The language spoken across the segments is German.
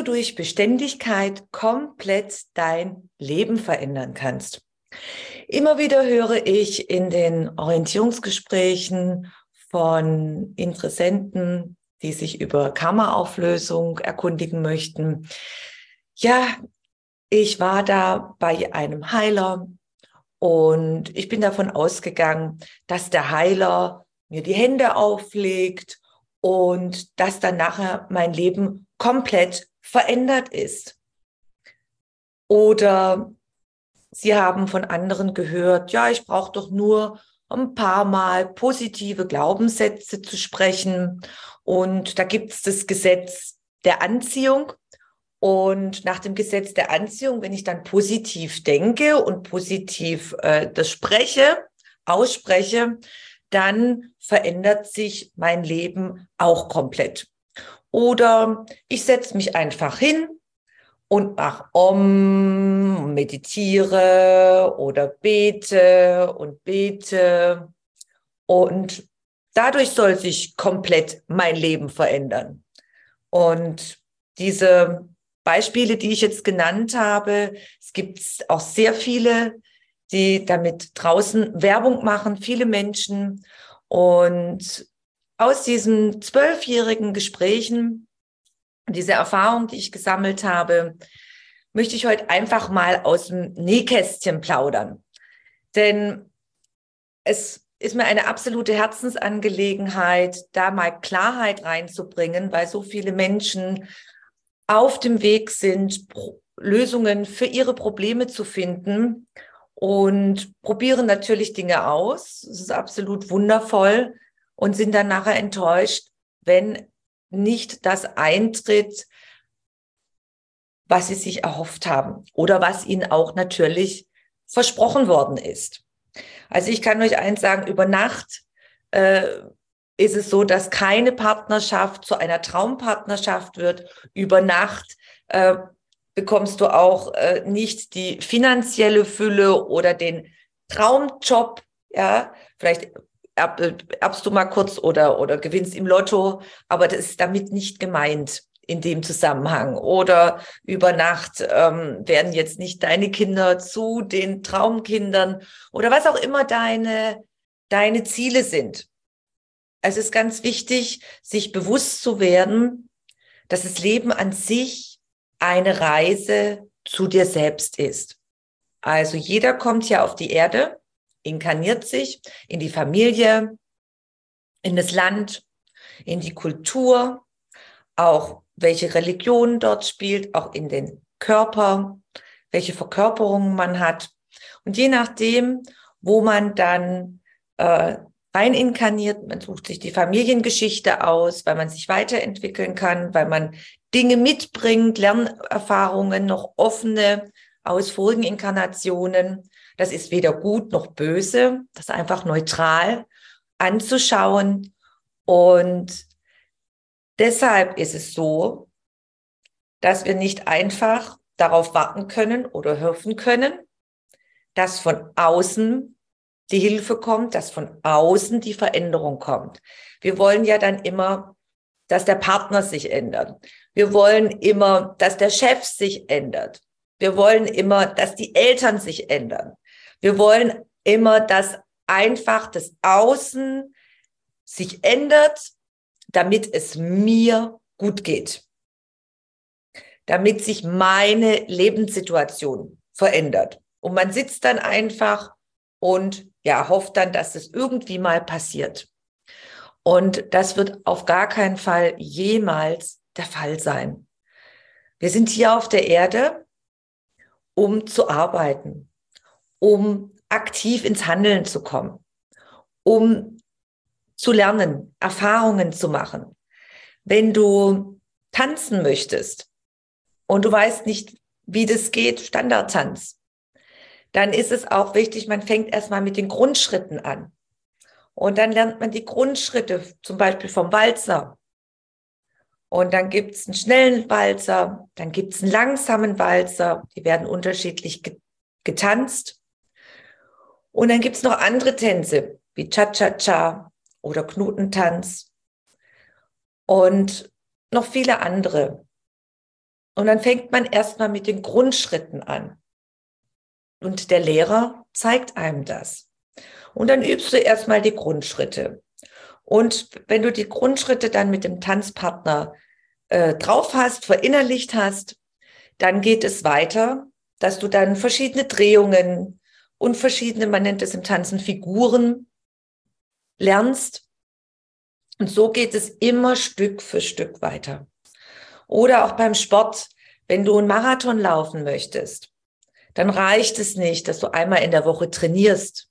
Du durch Beständigkeit komplett dein Leben verändern kannst. Immer wieder höre ich in den Orientierungsgesprächen von Interessenten, die sich über Kammerauflösung erkundigen möchten. Ja, ich war da bei einem Heiler und ich bin davon ausgegangen, dass der Heiler mir die Hände auflegt und dass dann nachher mein Leben komplett verändert ist. Oder Sie haben von anderen gehört, ja, ich brauche doch nur ein paar Mal positive Glaubenssätze zu sprechen. Und da gibt es das Gesetz der Anziehung. Und nach dem Gesetz der Anziehung, wenn ich dann positiv denke und positiv äh, das spreche, ausspreche, dann verändert sich mein Leben auch komplett. Oder ich setze mich einfach hin und mach Om, meditiere oder bete und bete. Und dadurch soll sich komplett mein Leben verändern. Und diese Beispiele, die ich jetzt genannt habe, es gibt auch sehr viele, die damit draußen Werbung machen, viele Menschen. Und aus diesen zwölfjährigen Gesprächen diese Erfahrung, die ich gesammelt habe, möchte ich heute einfach mal aus dem Nähkästchen plaudern. Denn es ist mir eine absolute Herzensangelegenheit, da mal Klarheit reinzubringen, weil so viele Menschen auf dem Weg sind, Lösungen für ihre Probleme zu finden und probieren natürlich Dinge aus. Es ist absolut wundervoll und sind dann nachher enttäuscht, wenn nicht das eintritt, was sie sich erhofft haben oder was ihnen auch natürlich versprochen worden ist. Also ich kann euch eins sagen, über Nacht äh, ist es so, dass keine Partnerschaft zu einer Traumpartnerschaft wird. Über Nacht äh, bekommst du auch äh, nicht die finanzielle Fülle oder den Traumjob. Ja, vielleicht erbst du mal kurz oder, oder gewinnst im Lotto, aber das ist damit nicht gemeint in dem Zusammenhang. Oder über Nacht ähm, werden jetzt nicht deine Kinder zu den Traumkindern oder was auch immer deine, deine Ziele sind. Es ist ganz wichtig, sich bewusst zu werden, dass das Leben an sich eine Reise zu dir selbst ist. Also jeder kommt ja auf die Erde inkarniert sich in die Familie, in das Land, in die Kultur, auch welche Religion dort spielt, auch in den Körper, welche Verkörperungen man hat. Und je nachdem, wo man dann äh, rein inkarniert, man sucht sich die Familiengeschichte aus, weil man sich weiterentwickeln kann, weil man Dinge mitbringt, Lernerfahrungen, noch offene aus vorigen Inkarnationen. Das ist weder gut noch böse, das ist einfach neutral anzuschauen. Und deshalb ist es so, dass wir nicht einfach darauf warten können oder hoffen können, dass von außen die Hilfe kommt, dass von außen die Veränderung kommt. Wir wollen ja dann immer, dass der Partner sich ändert. Wir wollen immer, dass der Chef sich ändert. Wir wollen immer, dass die Eltern sich ändern. Wir wollen immer, dass einfach das Außen sich ändert, damit es mir gut geht. Damit sich meine Lebenssituation verändert. Und man sitzt dann einfach und ja, hofft dann, dass es irgendwie mal passiert. Und das wird auf gar keinen Fall jemals der Fall sein. Wir sind hier auf der Erde, um zu arbeiten, um aktiv ins Handeln zu kommen, um zu lernen, Erfahrungen zu machen. Wenn du tanzen möchtest und du weißt nicht, wie das geht, Standardtanz, dann ist es auch wichtig, man fängt erstmal mit den Grundschritten an. Und dann lernt man die Grundschritte, zum Beispiel vom Walzer. Und dann gibt es einen schnellen Walzer, dann gibt es einen langsamen Walzer, die werden unterschiedlich getanzt. Und dann gibt es noch andere Tänze, wie Cha-Cha-Cha oder Knutentanz und noch viele andere. Und dann fängt man erstmal mit den Grundschritten an. Und der Lehrer zeigt einem das. Und dann übst du erstmal die Grundschritte. Und wenn du die Grundschritte dann mit dem Tanzpartner äh, drauf hast, verinnerlicht hast, dann geht es weiter, dass du dann verschiedene Drehungen und verschiedene, man nennt es im Tanzen Figuren, lernst. Und so geht es immer Stück für Stück weiter. Oder auch beim Sport, wenn du einen Marathon laufen möchtest, dann reicht es nicht, dass du einmal in der Woche trainierst.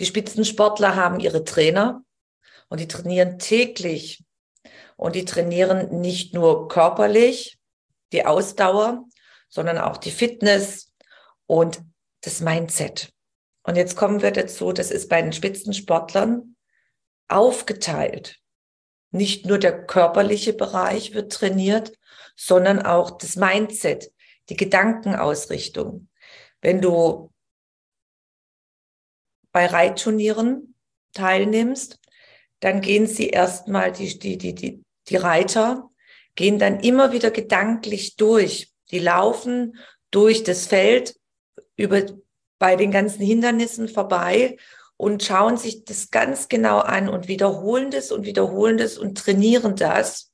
Die Spitzensportler haben ihre Trainer und die trainieren täglich. Und die trainieren nicht nur körperlich die Ausdauer, sondern auch die Fitness und das Mindset. Und jetzt kommen wir dazu, das ist bei den Spitzensportlern aufgeteilt. Nicht nur der körperliche Bereich wird trainiert, sondern auch das Mindset, die Gedankenausrichtung. Wenn du bei Reitturnieren teilnimmst, dann gehen sie erstmal, die, die, die, die, die Reiter gehen dann immer wieder gedanklich durch. Die laufen durch das Feld über, bei den ganzen Hindernissen vorbei und schauen sich das ganz genau an und wiederholen das und wiederholen das und trainieren das,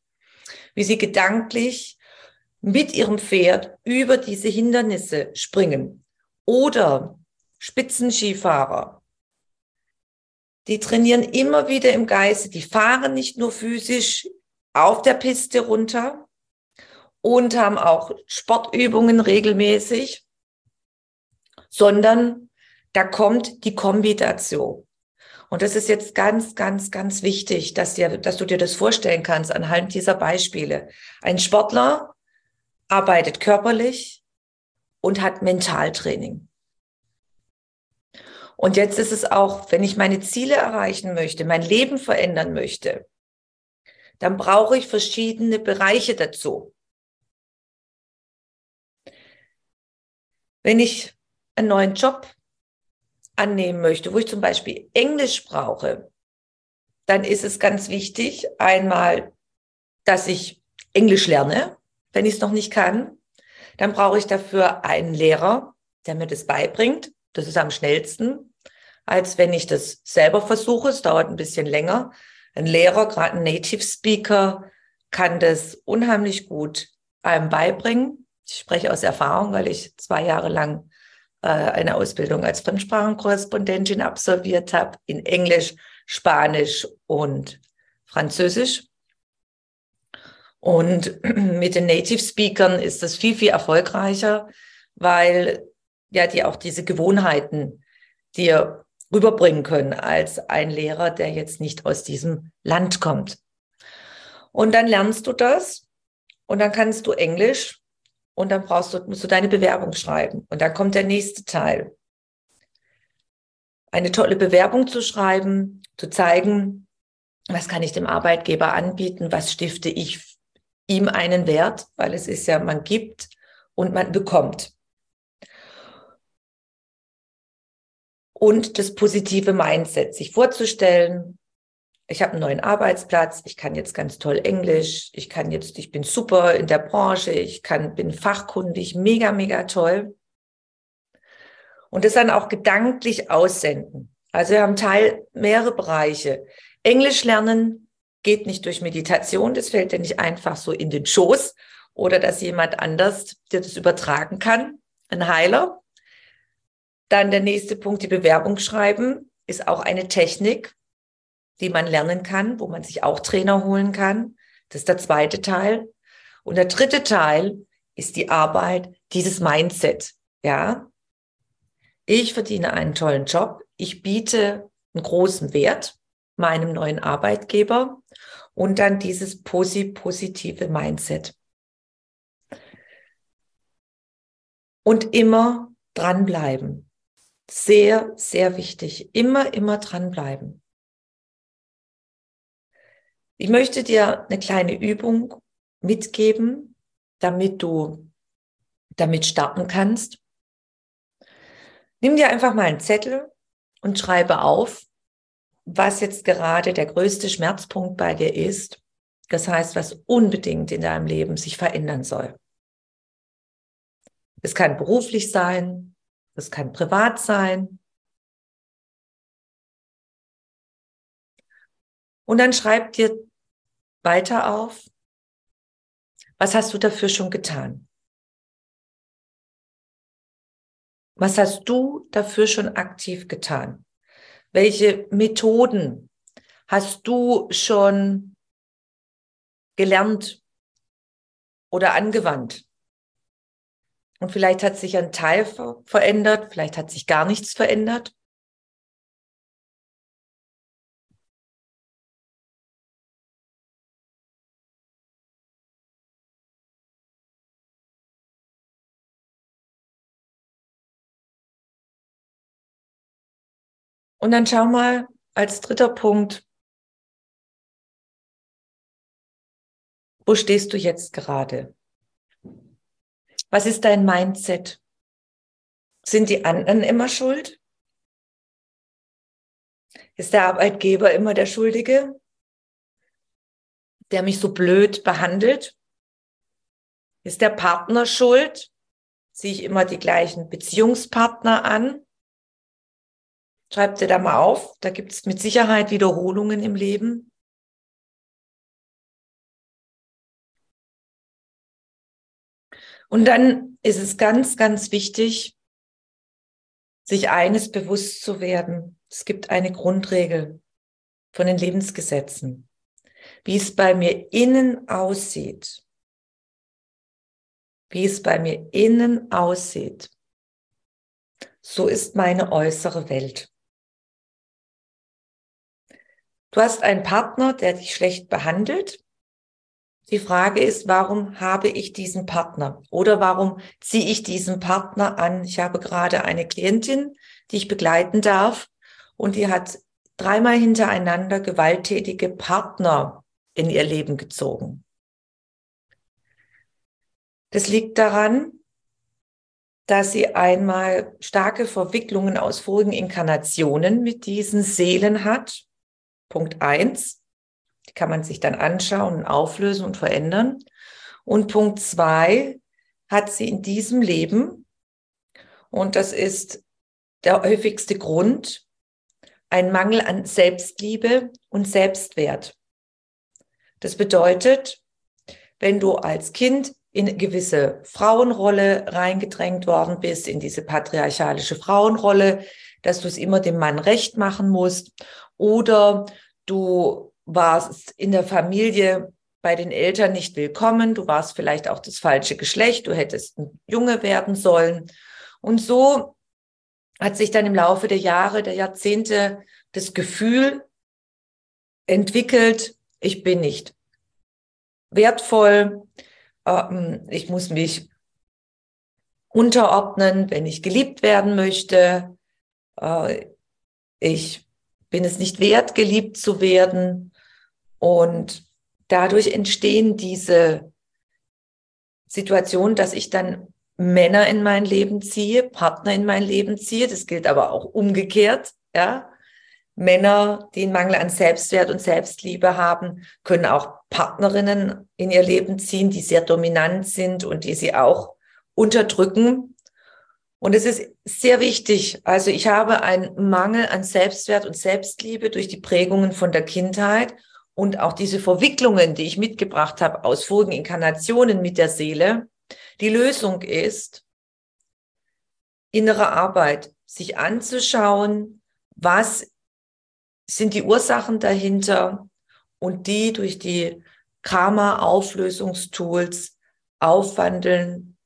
wie sie gedanklich mit ihrem Pferd über diese Hindernisse springen. Oder Spitzenskifahrer, die trainieren immer wieder im Geiste. Die fahren nicht nur physisch auf der Piste runter und haben auch Sportübungen regelmäßig, sondern da kommt die Kombi dazu. Und das ist jetzt ganz, ganz, ganz wichtig, dass, dir, dass du dir das vorstellen kannst anhand dieser Beispiele. Ein Sportler arbeitet körperlich und hat Mentaltraining. Und jetzt ist es auch, wenn ich meine Ziele erreichen möchte, mein Leben verändern möchte, dann brauche ich verschiedene Bereiche dazu. Wenn ich einen neuen Job annehmen möchte, wo ich zum Beispiel Englisch brauche, dann ist es ganz wichtig, einmal, dass ich Englisch lerne, wenn ich es noch nicht kann. Dann brauche ich dafür einen Lehrer, der mir das beibringt. Das ist am schnellsten als wenn ich das selber versuche. Es dauert ein bisschen länger. Ein Lehrer, gerade ein Native Speaker, kann das unheimlich gut einem beibringen. Ich spreche aus Erfahrung, weil ich zwei Jahre lang eine Ausbildung als Fremdsprachenkorrespondentin absolviert habe in Englisch, Spanisch und Französisch. Und mit den Native Speakern ist das viel, viel erfolgreicher, weil ja die auch diese Gewohnheiten dir rüberbringen können als ein Lehrer, der jetzt nicht aus diesem Land kommt. Und dann lernst du das und dann kannst du Englisch und dann brauchst du, musst du deine Bewerbung schreiben. Und dann kommt der nächste Teil. Eine tolle Bewerbung zu schreiben, zu zeigen, was kann ich dem Arbeitgeber anbieten, was stifte ich ihm einen Wert, weil es ist ja, man gibt und man bekommt. und das positive Mindset, sich vorzustellen, ich habe einen neuen Arbeitsplatz, ich kann jetzt ganz toll Englisch, ich kann jetzt, ich bin super in der Branche, ich kann, bin fachkundig, mega, mega toll. Und das dann auch gedanklich aussenden. Also wir haben Teil mehrere Bereiche. Englisch lernen geht nicht durch Meditation, das fällt dir nicht einfach so in den Schoß oder dass jemand anders dir das übertragen kann, ein Heiler. Dann der nächste Punkt, die Bewerbung schreiben, ist auch eine Technik, die man lernen kann, wo man sich auch Trainer holen kann. Das ist der zweite Teil. Und der dritte Teil ist die Arbeit, dieses Mindset. Ja. Ich verdiene einen tollen Job. Ich biete einen großen Wert meinem neuen Arbeitgeber und dann dieses positive Mindset. Und immer dranbleiben. Sehr, sehr wichtig. Immer, immer dranbleiben. Ich möchte dir eine kleine Übung mitgeben, damit du damit starten kannst. Nimm dir einfach mal einen Zettel und schreibe auf, was jetzt gerade der größte Schmerzpunkt bei dir ist. Das heißt, was unbedingt in deinem Leben sich verändern soll. Es kann beruflich sein, es kann privat sein, Und dann schreib dir weiter auf, was hast du dafür schon getan? Was hast du dafür schon aktiv getan? Welche Methoden hast du schon gelernt oder angewandt? Und vielleicht hat sich ein Teil verändert, vielleicht hat sich gar nichts verändert. Und dann schau mal als dritter Punkt, wo stehst du jetzt gerade? Was ist dein Mindset? Sind die anderen immer schuld? Ist der Arbeitgeber immer der Schuldige, der mich so blöd behandelt? Ist der Partner schuld? Ziehe ich immer die gleichen Beziehungspartner an? Schreib dir da mal auf. Da gibt es mit Sicherheit Wiederholungen im Leben. Und dann ist es ganz, ganz wichtig, sich eines bewusst zu werden. Es gibt eine Grundregel von den Lebensgesetzen. Wie es bei mir innen aussieht, wie es bei mir innen aussieht, so ist meine äußere Welt. Du hast einen Partner, der dich schlecht behandelt. Die Frage ist, warum habe ich diesen Partner? Oder warum ziehe ich diesen Partner an? Ich habe gerade eine Klientin, die ich begleiten darf und die hat dreimal hintereinander gewalttätige Partner in ihr Leben gezogen. Das liegt daran, dass sie einmal starke Verwicklungen aus vorigen Inkarnationen mit diesen Seelen hat Punkt eins, die kann man sich dann anschauen und auflösen und verändern. Und Punkt zwei hat sie in diesem Leben, und das ist der häufigste Grund, ein Mangel an Selbstliebe und Selbstwert. Das bedeutet, wenn du als Kind in gewisse Frauenrolle reingedrängt worden bist, in diese patriarchalische Frauenrolle, dass du es immer dem Mann recht machen musst oder du warst in der Familie bei den Eltern nicht willkommen, du warst vielleicht auch das falsche Geschlecht, du hättest ein Junge werden sollen. Und so hat sich dann im Laufe der Jahre, der Jahrzehnte das Gefühl entwickelt, ich bin nicht wertvoll, ähm, ich muss mich unterordnen, wenn ich geliebt werden möchte, äh, ich bin es nicht wert, geliebt zu werden. Und dadurch entstehen diese Situationen, dass ich dann Männer in mein Leben ziehe, Partner in mein Leben ziehe. Das gilt aber auch umgekehrt, ja. Männer, die einen Mangel an Selbstwert und Selbstliebe haben, können auch Partnerinnen in ihr Leben ziehen, die sehr dominant sind und die sie auch unterdrücken. Und es ist sehr wichtig. Also ich habe einen Mangel an Selbstwert und Selbstliebe durch die Prägungen von der Kindheit und auch diese Verwicklungen, die ich mitgebracht habe aus vorigen Inkarnationen mit der Seele. Die Lösung ist, innere Arbeit, sich anzuschauen, was sind die Ursachen dahinter und die durch die Karma-Auflösungstools aufwandeln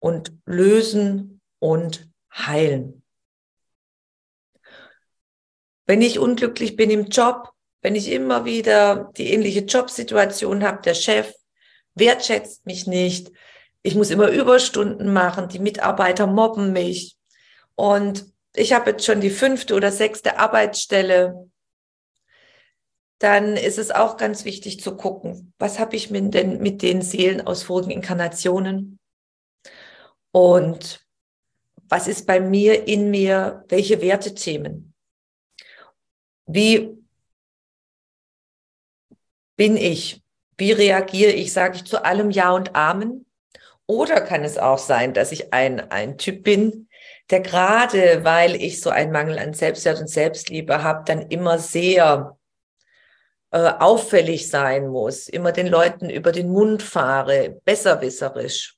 und lösen und heilen. Wenn ich unglücklich bin im Job, wenn ich immer wieder die ähnliche Jobsituation habe, der Chef wertschätzt mich nicht, ich muss immer Überstunden machen, die Mitarbeiter mobben mich und ich habe jetzt schon die fünfte oder sechste Arbeitsstelle, dann ist es auch ganz wichtig zu gucken, was habe ich denn mit den Seelen aus vorigen Inkarnationen und was ist bei mir, in mir, welche Wertethemen? Wie bin ich? Wie reagiere ich? Sage ich zu allem Ja und Amen? Oder kann es auch sein, dass ich ein, ein Typ bin, der gerade, weil ich so einen Mangel an Selbstwert und Selbstliebe habe, dann immer sehr äh, auffällig sein muss, immer den Leuten über den Mund fahre, besserwisserisch.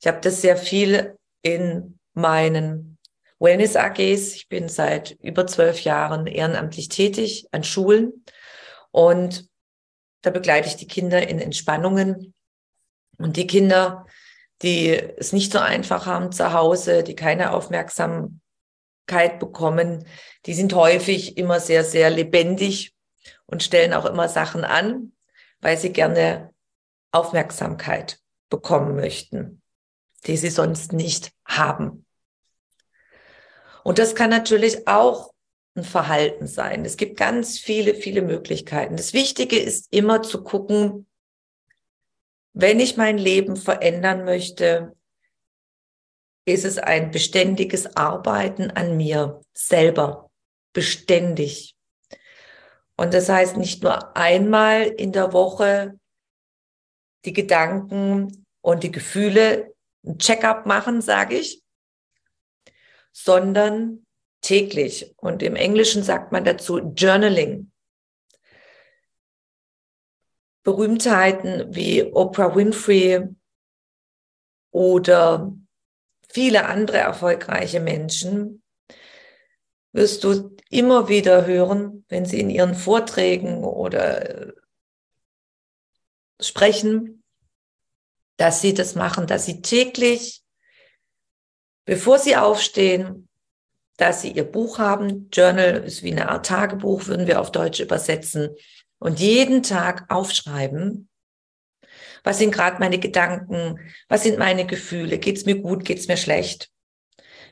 Ich habe das sehr viel in meinen Wellness AGs. Ich bin seit über zwölf Jahren ehrenamtlich tätig an Schulen und da begleite ich die Kinder in Entspannungen und die Kinder, die es nicht so einfach haben zu Hause, die keine Aufmerksamkeit bekommen, die sind häufig immer sehr, sehr lebendig und stellen auch immer Sachen an, weil sie gerne Aufmerksamkeit bekommen möchten, die sie sonst nicht haben. Und das kann natürlich auch ein Verhalten sein. Es gibt ganz viele, viele Möglichkeiten. Das Wichtige ist immer zu gucken, wenn ich mein Leben verändern möchte, ist es ein beständiges Arbeiten an mir selber, beständig. Und das heißt nicht nur einmal in der Woche die Gedanken und die Gefühle ein Check-up machen, sage ich, sondern täglich. Und im Englischen sagt man dazu Journaling. Berühmtheiten wie Oprah Winfrey oder viele andere erfolgreiche Menschen wirst du immer wieder hören, wenn sie in ihren Vorträgen oder sprechen, dass sie das machen, dass sie täglich bevor sie aufstehen, dass sie ihr Buch haben. Journal ist wie eine Art Tagebuch, würden wir auf Deutsch übersetzen. Und jeden Tag aufschreiben, was sind gerade meine Gedanken, was sind meine Gefühle, geht's mir gut, geht's mir schlecht?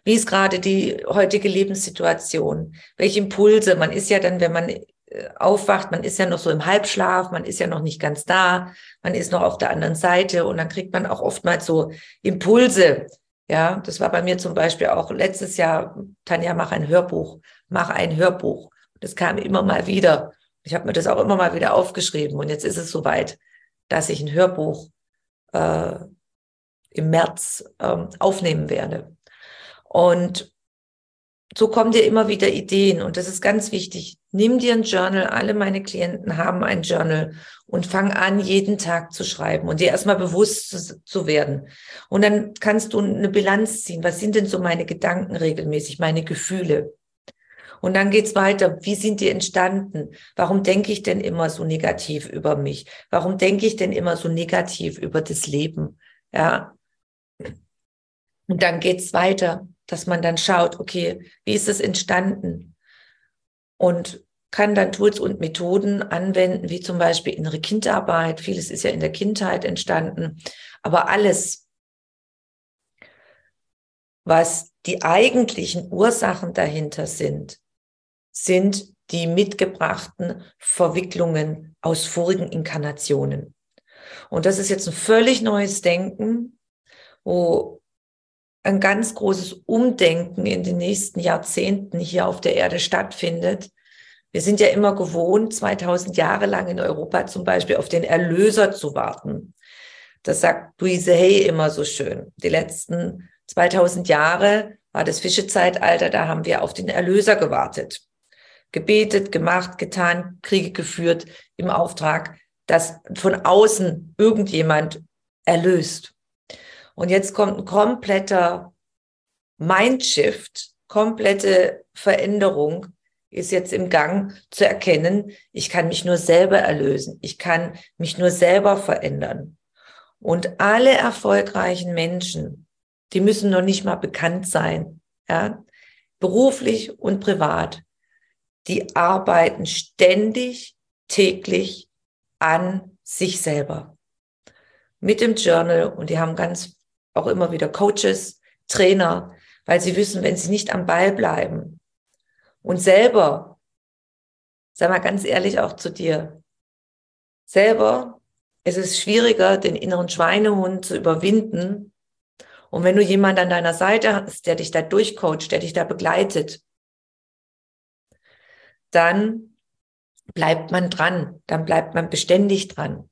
Wie ist gerade die heutige Lebenssituation? Welche Impulse? Man ist ja dann, wenn man äh, aufwacht, man ist ja noch so im Halbschlaf, man ist ja noch nicht ganz da, man ist noch auf der anderen Seite und dann kriegt man auch oftmals so Impulse, ja, das war bei mir zum Beispiel auch letztes Jahr, Tanja, mach ein Hörbuch, mach ein Hörbuch. Das kam immer mal wieder. Ich habe mir das auch immer mal wieder aufgeschrieben. Und jetzt ist es soweit, dass ich ein Hörbuch äh, im März äh, aufnehmen werde. Und so kommen dir immer wieder Ideen und das ist ganz wichtig. Nimm dir ein Journal. Alle meine Klienten haben ein Journal und fang an, jeden Tag zu schreiben und dir erstmal bewusst zu, zu, werden. Und dann kannst du eine Bilanz ziehen. Was sind denn so meine Gedanken regelmäßig, meine Gefühle? Und dann geht's weiter. Wie sind die entstanden? Warum denke ich denn immer so negativ über mich? Warum denke ich denn immer so negativ über das Leben? Ja. Und dann geht's weiter dass man dann schaut, okay, wie ist es entstanden? Und kann dann Tools und Methoden anwenden, wie zum Beispiel innere Kindarbeit. Vieles ist ja in der Kindheit entstanden. Aber alles, was die eigentlichen Ursachen dahinter sind, sind die mitgebrachten Verwicklungen aus vorigen Inkarnationen. Und das ist jetzt ein völlig neues Denken, wo ein ganz großes Umdenken in den nächsten Jahrzehnten hier auf der Erde stattfindet. Wir sind ja immer gewohnt, 2000 Jahre lang in Europa zum Beispiel auf den Erlöser zu warten. Das sagt Louise Hay immer so schön. Die letzten 2000 Jahre war das Fischezeitalter, da haben wir auf den Erlöser gewartet. Gebetet, gemacht, getan, Kriege geführt im Auftrag, dass von außen irgendjemand erlöst. Und jetzt kommt ein kompletter Mindshift, komplette Veränderung ist jetzt im Gang zu erkennen, ich kann mich nur selber erlösen, ich kann mich nur selber verändern. Und alle erfolgreichen Menschen, die müssen noch nicht mal bekannt sein, ja, beruflich und privat, die arbeiten ständig, täglich an sich selber. Mit dem Journal und die haben ganz auch immer wieder Coaches, Trainer, weil sie wissen, wenn sie nicht am Ball bleiben und selber, sag mal ganz ehrlich auch zu dir, selber ist es schwieriger, den inneren Schweinehund zu überwinden. Und wenn du jemanden an deiner Seite hast, der dich da durchcoacht, der dich da begleitet, dann bleibt man dran, dann bleibt man beständig dran.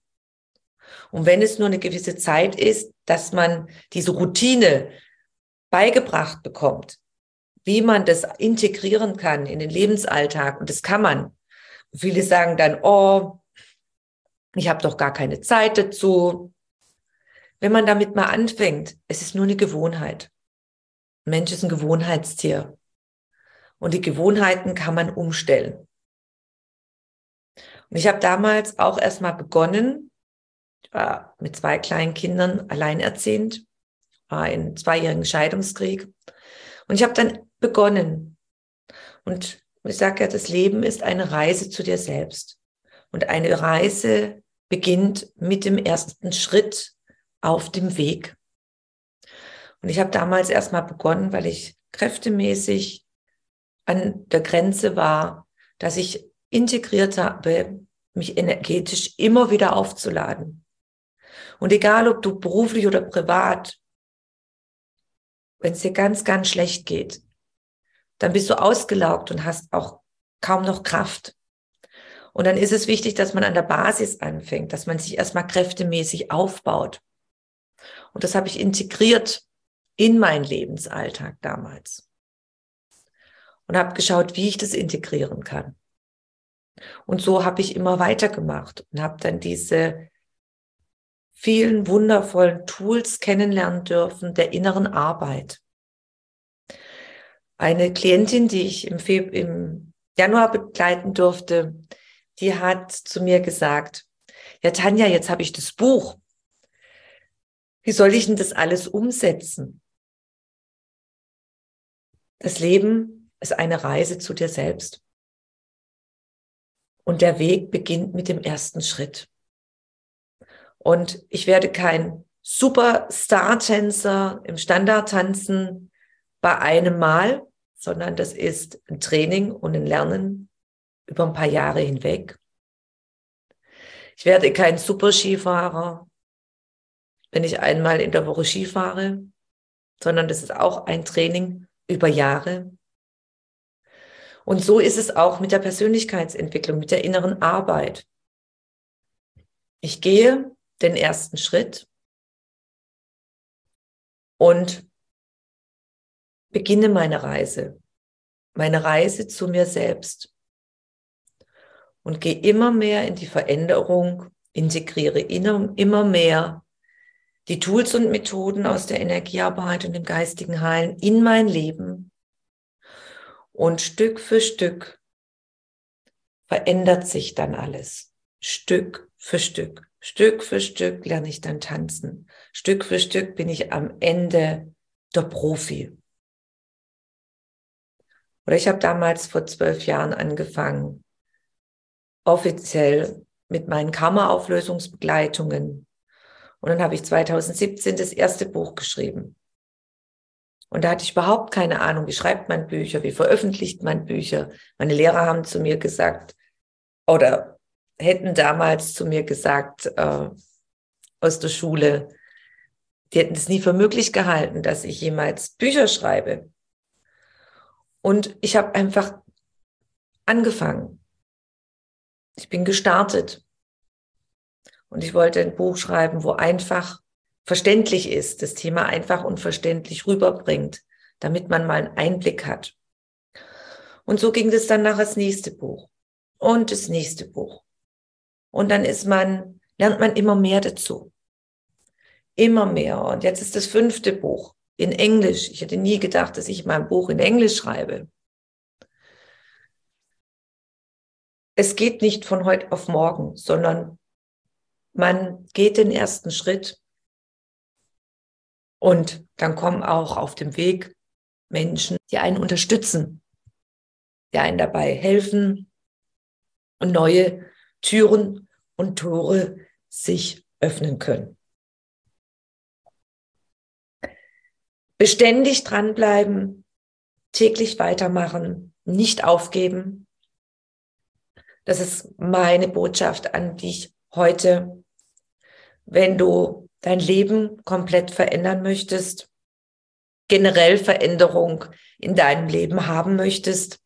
Und wenn es nur eine gewisse Zeit ist, dass man diese Routine beigebracht bekommt, wie man das integrieren kann in den Lebensalltag, und das kann man. Viele sagen dann, oh, ich habe doch gar keine Zeit dazu. Wenn man damit mal anfängt, es ist nur eine Gewohnheit. Ein Mensch ist ein Gewohnheitstier. Und die Gewohnheiten kann man umstellen. Und ich habe damals auch erstmal begonnen, ich war mit zwei kleinen Kindern alleinerziehend, war in zweijährigen Scheidungskrieg. Und ich habe dann begonnen. Und ich sage ja, das Leben ist eine Reise zu dir selbst. Und eine Reise beginnt mit dem ersten Schritt auf dem Weg. Und ich habe damals erstmal begonnen, weil ich kräftemäßig an der Grenze war, dass ich integriert habe, mich energetisch immer wieder aufzuladen. Und egal, ob du beruflich oder privat, wenn es dir ganz, ganz schlecht geht, dann bist du ausgelaugt und hast auch kaum noch Kraft. Und dann ist es wichtig, dass man an der Basis anfängt, dass man sich erstmal kräftemäßig aufbaut. Und das habe ich integriert in meinen Lebensalltag damals und habe geschaut, wie ich das integrieren kann. Und so habe ich immer weitergemacht und habe dann diese vielen wundervollen Tools kennenlernen dürfen der inneren Arbeit. Eine Klientin, die ich im, Februar, im Januar begleiten durfte, die hat zu mir gesagt, ja Tanja, jetzt habe ich das Buch. Wie soll ich denn das alles umsetzen? Das Leben ist eine Reise zu dir selbst. Und der Weg beginnt mit dem ersten Schritt. Und ich werde kein Superstar-Tänzer im Standard-Tanzen bei einem Mal, sondern das ist ein Training und ein Lernen über ein paar Jahre hinweg. Ich werde kein Super-Skifahrer, wenn ich einmal in der Woche Ski fahre, sondern das ist auch ein Training über Jahre. Und so ist es auch mit der Persönlichkeitsentwicklung, mit der inneren Arbeit. Ich gehe den ersten Schritt und beginne meine Reise, meine Reise zu mir selbst und gehe immer mehr in die Veränderung, integriere immer mehr die Tools und Methoden aus der Energiearbeit und dem geistigen Heilen in mein Leben und Stück für Stück verändert sich dann alles. Stück für Stück. Stück für Stück lerne ich dann tanzen. Stück für Stück bin ich am Ende der Profi. Oder ich habe damals vor zwölf Jahren angefangen, offiziell mit meinen Karma-Auflösungsbegleitungen. Und dann habe ich 2017 das erste Buch geschrieben. Und da hatte ich überhaupt keine Ahnung, wie schreibt man Bücher, wie veröffentlicht man Bücher. Meine Lehrer haben zu mir gesagt, oder hätten damals zu mir gesagt, äh, aus der Schule, die hätten es nie für möglich gehalten, dass ich jemals Bücher schreibe. Und ich habe einfach angefangen. Ich bin gestartet. Und ich wollte ein Buch schreiben, wo einfach verständlich ist, das Thema einfach und verständlich rüberbringt, damit man mal einen Einblick hat. Und so ging das dann nach das nächste Buch und das nächste Buch. Und dann ist man, lernt man immer mehr dazu. Immer mehr. Und jetzt ist das fünfte Buch in Englisch. Ich hätte nie gedacht, dass ich mein Buch in Englisch schreibe. Es geht nicht von heute auf morgen, sondern man geht den ersten Schritt und dann kommen auch auf dem Weg Menschen, die einen unterstützen. die einen dabei helfen und neue Türen und Tore sich öffnen können. Beständig dranbleiben, täglich weitermachen, nicht aufgeben. Das ist meine Botschaft an dich heute. Wenn du dein Leben komplett verändern möchtest, generell Veränderung in deinem Leben haben möchtest,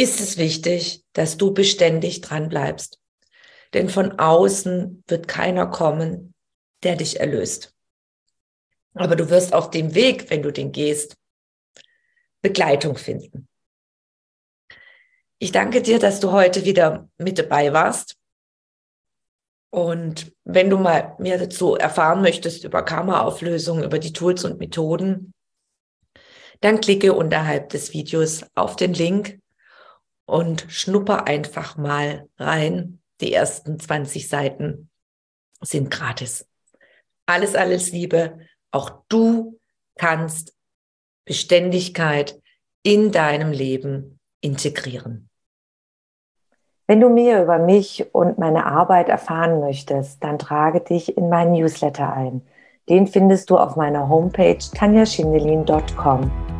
ist es wichtig, dass du beständig dran bleibst. Denn von außen wird keiner kommen, der dich erlöst. Aber du wirst auf dem Weg, wenn du den gehst, Begleitung finden. Ich danke dir, dass du heute wieder mit dabei warst. Und wenn du mal mehr dazu erfahren möchtest über Karma-Auflösung, über die Tools und Methoden, dann klicke unterhalb des Videos auf den Link und schnupper einfach mal rein. Die ersten 20 Seiten sind gratis. Alles, alles Liebe. Auch du kannst Beständigkeit in deinem Leben integrieren. Wenn du mehr über mich und meine Arbeit erfahren möchtest, dann trage dich in meinen Newsletter ein. Den findest du auf meiner Homepage tanjaschindelin.com.